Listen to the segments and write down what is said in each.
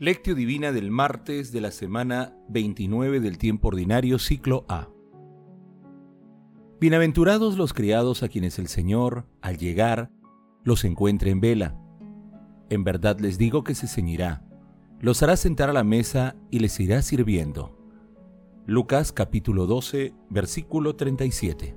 Lectio Divina del martes de la semana 29 del tiempo ordinario, ciclo A. Bienaventurados los criados a quienes el Señor, al llegar, los encuentre en vela. En verdad les digo que se ceñirá, los hará sentar a la mesa y les irá sirviendo. Lucas capítulo 12, versículo 37.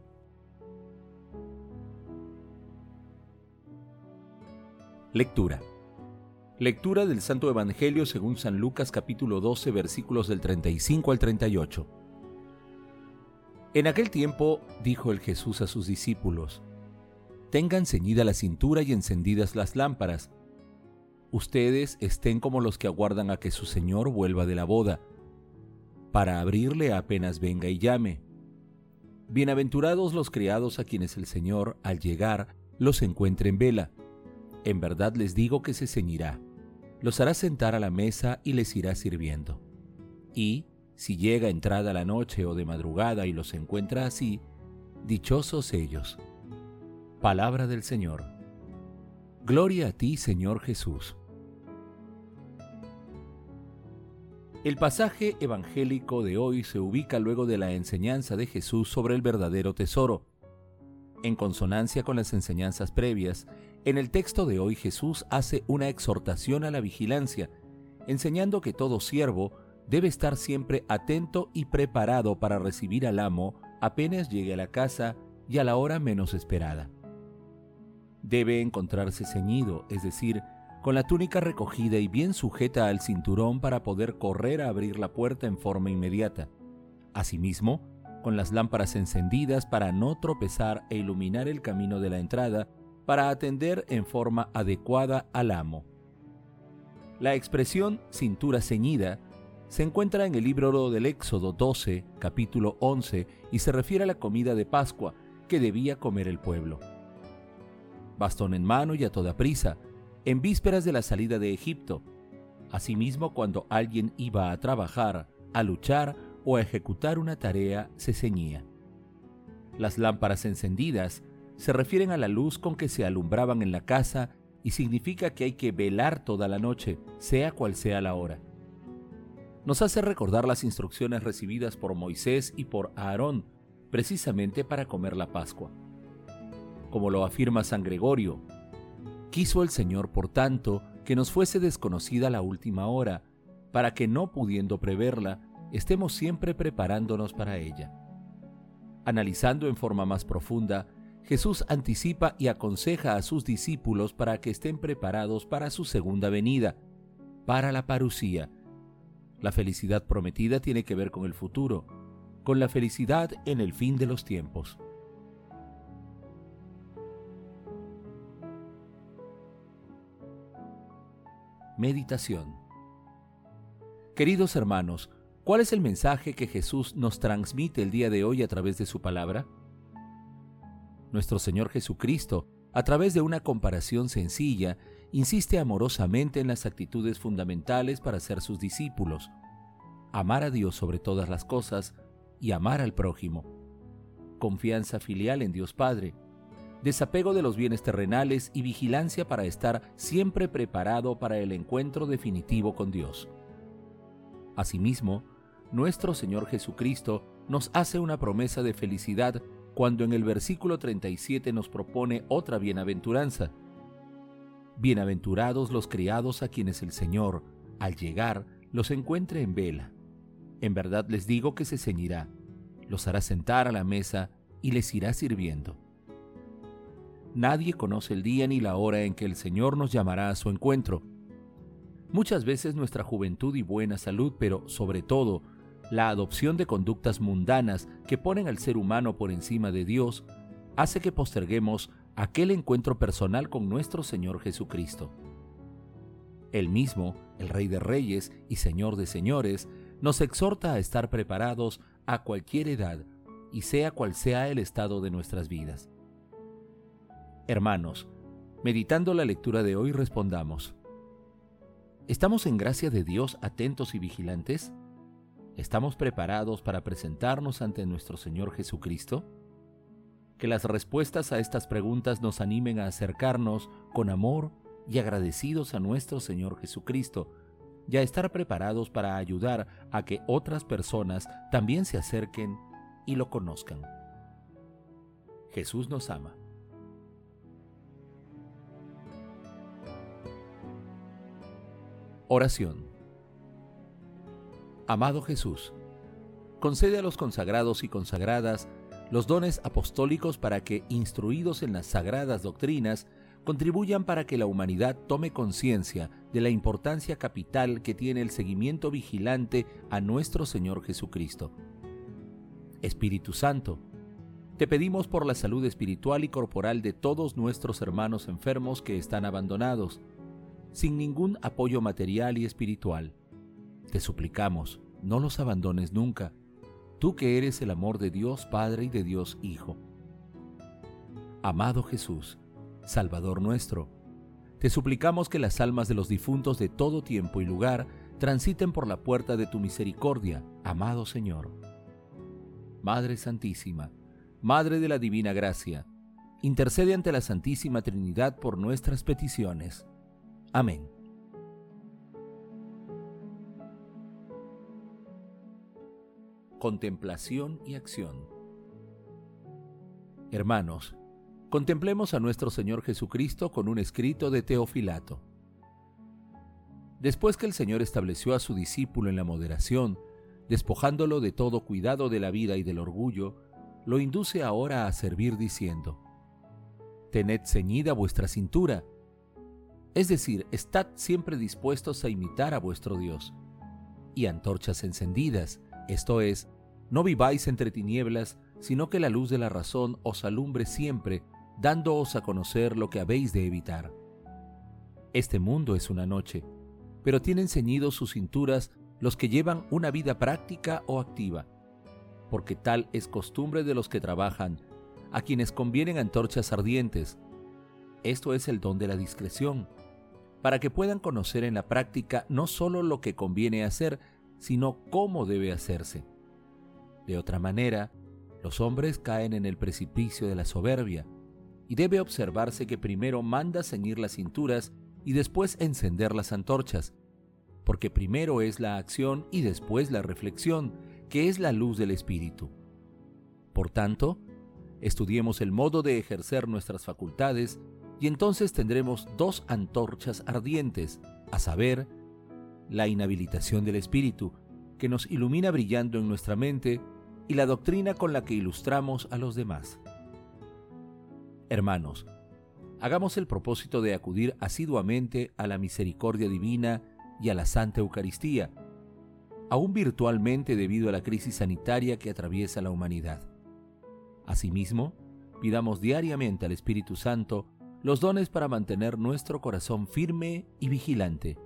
Lectura. Lectura del Santo Evangelio según San Lucas capítulo 12 versículos del 35 al 38. En aquel tiempo dijo el Jesús a sus discípulos, Tengan ceñida la cintura y encendidas las lámparas. Ustedes estén como los que aguardan a que su Señor vuelva de la boda, para abrirle apenas venga y llame. Bienaventurados los criados a quienes el Señor, al llegar, los encuentre en vela. En verdad les digo que se ceñirá, los hará sentar a la mesa y les irá sirviendo. Y, si llega entrada la noche o de madrugada y los encuentra así, dichosos ellos. Palabra del Señor. Gloria a ti, Señor Jesús. El pasaje evangélico de hoy se ubica luego de la enseñanza de Jesús sobre el verdadero tesoro. En consonancia con las enseñanzas previas, en el texto de hoy Jesús hace una exhortación a la vigilancia, enseñando que todo siervo debe estar siempre atento y preparado para recibir al amo apenas llegue a la casa y a la hora menos esperada. Debe encontrarse ceñido, es decir, con la túnica recogida y bien sujeta al cinturón para poder correr a abrir la puerta en forma inmediata. Asimismo, con las lámparas encendidas para no tropezar e iluminar el camino de la entrada para atender en forma adecuada al amo. La expresión cintura ceñida se encuentra en el libro del Éxodo 12, capítulo 11, y se refiere a la comida de Pascua que debía comer el pueblo. Bastón en mano y a toda prisa, en vísperas de la salida de Egipto. Asimismo, cuando alguien iba a trabajar, a luchar o ejecutar una tarea, se ceñía. Las lámparas encendidas se refieren a la luz con que se alumbraban en la casa y significa que hay que velar toda la noche, sea cual sea la hora. Nos hace recordar las instrucciones recibidas por Moisés y por Aarón, precisamente para comer la Pascua. Como lo afirma San Gregorio, quiso el Señor, por tanto, que nos fuese desconocida la última hora, para que no pudiendo preverla, estemos siempre preparándonos para ella. Analizando en forma más profunda, Jesús anticipa y aconseja a sus discípulos para que estén preparados para su segunda venida, para la parucía. La felicidad prometida tiene que ver con el futuro, con la felicidad en el fin de los tiempos. Meditación Queridos hermanos, ¿cuál es el mensaje que Jesús nos transmite el día de hoy a través de su palabra? nuestro Señor Jesucristo, a través de una comparación sencilla, insiste amorosamente en las actitudes fundamentales para ser sus discípulos. Amar a Dios sobre todas las cosas y amar al prójimo. Confianza filial en Dios Padre. Desapego de los bienes terrenales y vigilancia para estar siempre preparado para el encuentro definitivo con Dios. Asimismo, nuestro Señor Jesucristo nos hace una promesa de felicidad cuando en el versículo 37 nos propone otra bienaventuranza. Bienaventurados los criados a quienes el Señor, al llegar, los encuentre en vela. En verdad les digo que se ceñirá, los hará sentar a la mesa y les irá sirviendo. Nadie conoce el día ni la hora en que el Señor nos llamará a su encuentro. Muchas veces nuestra juventud y buena salud, pero sobre todo la adopción de conductas mundanas que ponen al ser humano por encima de Dios, hace que posterguemos aquel encuentro personal con nuestro Señor Jesucristo. Él mismo, el Rey de Reyes y Señor de Señores, nos exhorta a estar preparados a cualquier edad y sea cual sea el estado de nuestras vidas. Hermanos, meditando la lectura de hoy respondamos, ¿estamos en gracia de Dios atentos y vigilantes? ¿Estamos preparados para presentarnos ante nuestro Señor Jesucristo? Que las respuestas a estas preguntas nos animen a acercarnos con amor y agradecidos a nuestro Señor Jesucristo y a estar preparados para ayudar a que otras personas también se acerquen y lo conozcan. Jesús nos ama. Oración Amado Jesús, concede a los consagrados y consagradas los dones apostólicos para que, instruidos en las sagradas doctrinas, contribuyan para que la humanidad tome conciencia de la importancia capital que tiene el seguimiento vigilante a nuestro Señor Jesucristo. Espíritu Santo, te pedimos por la salud espiritual y corporal de todos nuestros hermanos enfermos que están abandonados, sin ningún apoyo material y espiritual. Te suplicamos, no los abandones nunca, tú que eres el amor de Dios Padre y de Dios Hijo. Amado Jesús, Salvador nuestro, te suplicamos que las almas de los difuntos de todo tiempo y lugar transiten por la puerta de tu misericordia, amado Señor. Madre Santísima, Madre de la Divina Gracia, intercede ante la Santísima Trinidad por nuestras peticiones. Amén. Contemplación y acción Hermanos, Contemplemos a nuestro Señor Jesucristo con un escrito de Teofilato. Después que el Señor estableció a su discípulo en la moderación, despojándolo de todo cuidado de la vida y del orgullo, lo induce ahora a servir diciendo, Tened ceñida vuestra cintura, es decir, estad siempre dispuestos a imitar a vuestro Dios, y antorchas encendidas, esto es, no viváis entre tinieblas, sino que la luz de la razón os alumbre siempre dándoos a conocer lo que habéis de evitar. Este mundo es una noche, pero tienen ceñidos sus cinturas los que llevan una vida práctica o activa, porque tal es costumbre de los que trabajan, a quienes convienen antorchas ardientes. Esto es el don de la discreción, para que puedan conocer en la práctica no solo lo que conviene hacer, sino cómo debe hacerse. De otra manera, los hombres caen en el precipicio de la soberbia, y debe observarse que primero manda ceñir las cinturas y después encender las antorchas, porque primero es la acción y después la reflexión, que es la luz del Espíritu. Por tanto, estudiemos el modo de ejercer nuestras facultades y entonces tendremos dos antorchas ardientes, a saber, la inhabilitación del Espíritu, que nos ilumina brillando en nuestra mente, y la doctrina con la que ilustramos a los demás. Hermanos, hagamos el propósito de acudir asiduamente a la misericordia divina y a la Santa Eucaristía, aún virtualmente debido a la crisis sanitaria que atraviesa la humanidad. Asimismo, pidamos diariamente al Espíritu Santo los dones para mantener nuestro corazón firme y vigilante.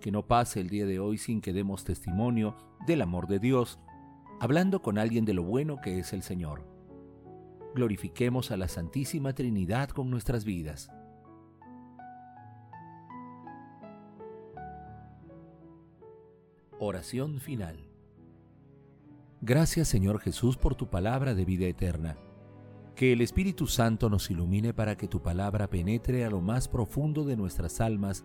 Que no pase el día de hoy sin que demos testimonio del amor de Dios, hablando con alguien de lo bueno que es el Señor glorifiquemos a la Santísima Trinidad con nuestras vidas. Oración final. Gracias Señor Jesús por tu palabra de vida eterna. Que el Espíritu Santo nos ilumine para que tu palabra penetre a lo más profundo de nuestras almas